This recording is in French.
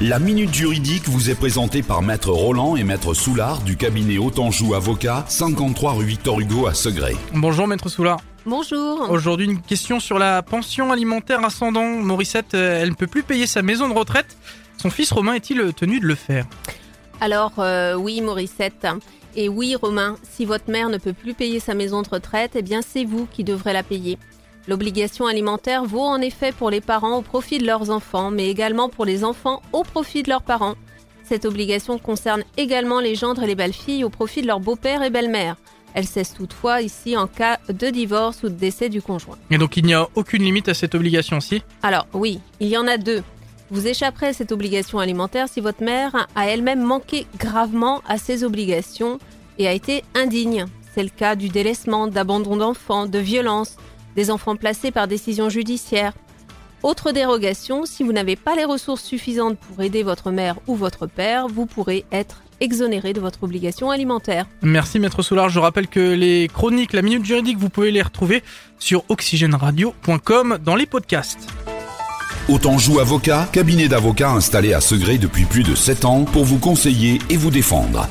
La minute juridique vous est présentée par Maître Roland et Maître Soulard du cabinet Autanjou Avocat, 53 rue Victor Hugo à Segré. Bonjour Maître Soulard. Bonjour. Aujourd'hui une question sur la pension alimentaire ascendant. Morissette, euh, elle ne peut plus payer sa maison de retraite. Son fils Romain est-il tenu de le faire? Alors euh, oui, Morissette. Et oui, Romain, si votre mère ne peut plus payer sa maison de retraite, eh bien c'est vous qui devrez la payer. L'obligation alimentaire vaut en effet pour les parents au profit de leurs enfants, mais également pour les enfants au profit de leurs parents. Cette obligation concerne également les gendres et les belles-filles au profit de leur beau-père et belle-mère. Elle cesse toutefois ici en cas de divorce ou de décès du conjoint. Et donc il n'y a aucune limite à cette obligation-ci? Alors oui, il y en a deux. Vous échapperez à cette obligation alimentaire si votre mère a elle-même manqué gravement à ses obligations et a été indigne. C'est le cas du délaissement, d'abandon d'enfants, de violence, des enfants placés par décision judiciaire. Autre dérogation, si vous n'avez pas les ressources suffisantes pour aider votre mère ou votre père, vous pourrez être exonéré de votre obligation alimentaire. Merci Maître Soulard. Je rappelle que les chroniques, la minute juridique, vous pouvez les retrouver sur oxygèneradio.com dans les podcasts. Autanjou Avocat, cabinet d'avocats installé à Segré depuis plus de 7 ans pour vous conseiller et vous défendre.